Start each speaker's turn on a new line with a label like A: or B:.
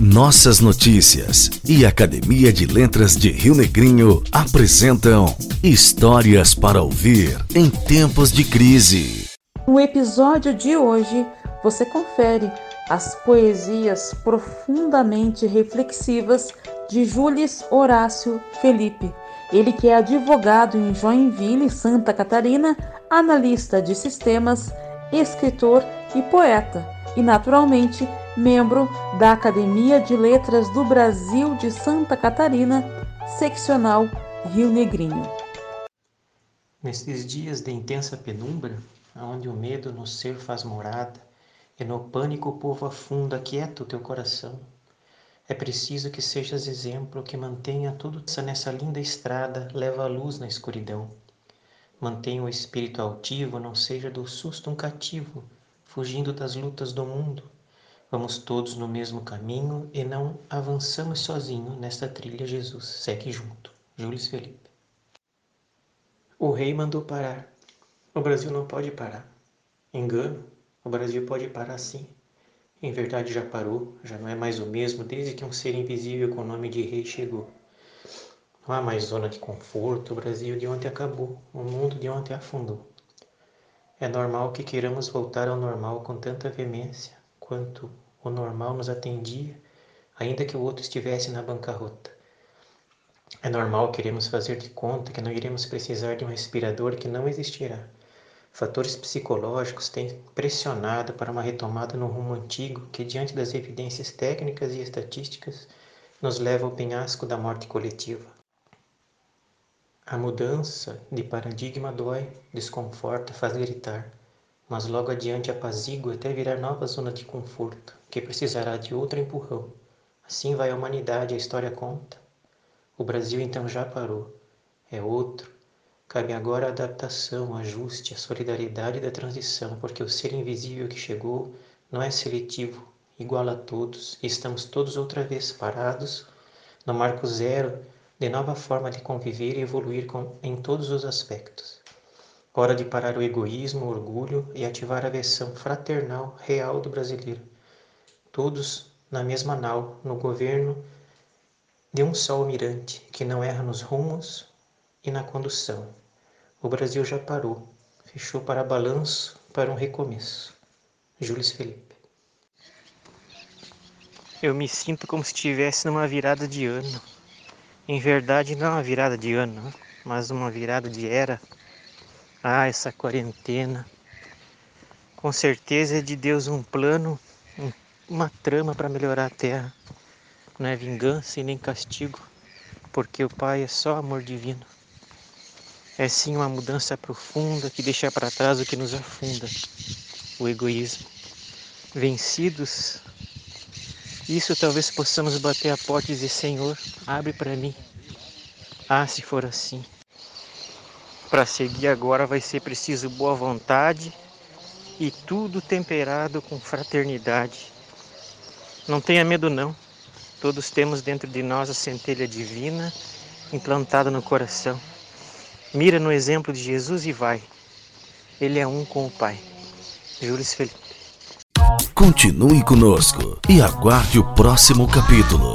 A: Nossas Notícias e Academia de Letras de Rio Negrinho apresentam Histórias para ouvir em tempos de crise.
B: No episódio de hoje, você confere as poesias profundamente reflexivas de Jules Horácio Felipe. Ele que é advogado em Joinville, Santa Catarina, analista de sistemas, escritor e poeta, e naturalmente membro da Academia de Letras do Brasil de Santa Catarina, seccional Rio Negrinho.
C: Nesses dias de intensa penumbra, onde o medo no ser faz morada, e no pânico o povo afunda, quieta o teu coração. É preciso que sejas exemplo, que mantenha tudo nessa linda estrada, leva a luz na escuridão. Mantenha o espírito altivo, não seja do susto um cativo, fugindo das lutas do mundo. Vamos todos no mesmo caminho e não avançamos sozinho nesta trilha, Jesus. Segue junto. Júlio Felipe. O rei mandou parar. O Brasil não pode parar. Engano, o Brasil pode parar sim. Em verdade já parou, já não é mais o mesmo desde que um ser invisível com o nome de rei chegou. Não há mais zona de conforto, o Brasil de ontem acabou, o mundo de ontem afundou. É normal que queiramos voltar ao normal com tanta veemência, quanto o normal nos atendia, ainda que o outro estivesse na bancarrota. É normal queremos fazer de conta que não iremos precisar de um respirador que não existirá. Fatores psicológicos têm pressionado para uma retomada no rumo antigo que, diante das evidências técnicas e estatísticas, nos leva ao penhasco da morte coletiva. A mudança de paradigma dói, desconforta, faz gritar mas logo adiante apazigua até virar nova zona de conforto, que precisará de outro empurrão. Assim vai a humanidade, a história conta. O Brasil então já parou. É outro. Cabe agora a adaptação, ajuste, a solidariedade da transição, porque o ser invisível que chegou não é seletivo, igual a todos, e estamos todos outra vez parados no marco zero de nova forma de conviver e evoluir com, em todos os aspectos. Hora de parar o egoísmo, o orgulho e ativar a versão fraternal real do brasileiro. Todos na mesma nau, no governo de um só almirante que não erra nos rumos e na condução. O Brasil já parou, fechou para balanço, para um recomeço. Júlio Felipe. Eu me sinto como se estivesse numa virada de ano. Em verdade, não uma virada de ano, mas uma virada de era ah, essa quarentena. Com certeza é de Deus um plano, uma trama para melhorar a terra. Não é vingança e nem castigo, porque o Pai é só amor divino. É sim uma mudança profunda que deixa para trás o que nos afunda, o egoísmo. Vencidos, isso talvez possamos bater a porta e dizer: Senhor, abre para mim. Ah, se for assim. Para seguir agora vai ser preciso boa vontade e tudo temperado com fraternidade. Não tenha medo não. Todos temos dentro de nós a centelha divina implantada no coração. Mira no exemplo de Jesus e vai. Ele é um com o Pai. Júlio Felipe.
A: Continue conosco e aguarde o próximo capítulo.